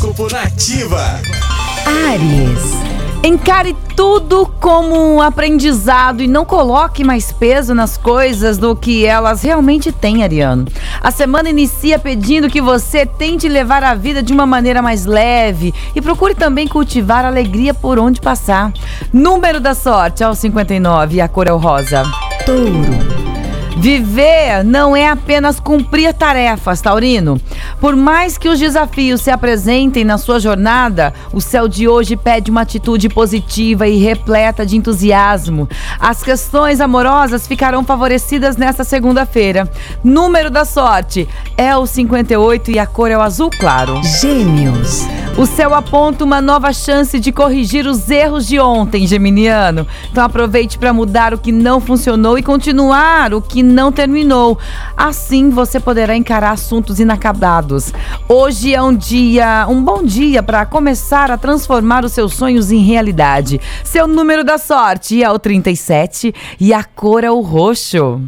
Horóscopo Nativa. Ares. Encare tudo como um aprendizado e não coloque mais peso nas coisas do que elas realmente têm, Ariano. A semana inicia pedindo que você tente levar a vida de uma maneira mais leve e procure também cultivar alegria por onde passar. Número da sorte ao 59 e a cor é o rosa. Touro. Viver não é apenas cumprir tarefas, Taurino. Por mais que os desafios se apresentem na sua jornada, o céu de hoje pede uma atitude positiva e repleta de entusiasmo. As questões amorosas ficarão favorecidas nesta segunda-feira. Número da sorte é o 58 e a cor é o azul claro. Gêmeos. O céu aponta uma nova chance de corrigir os erros de ontem, Geminiano. Então aproveite para mudar o que não funcionou e continuar o que não terminou. Assim você poderá encarar assuntos inacabados. Hoje é um dia, um bom dia para começar a transformar os seus sonhos em realidade. Seu número da sorte é o 37 e a cor é o roxo.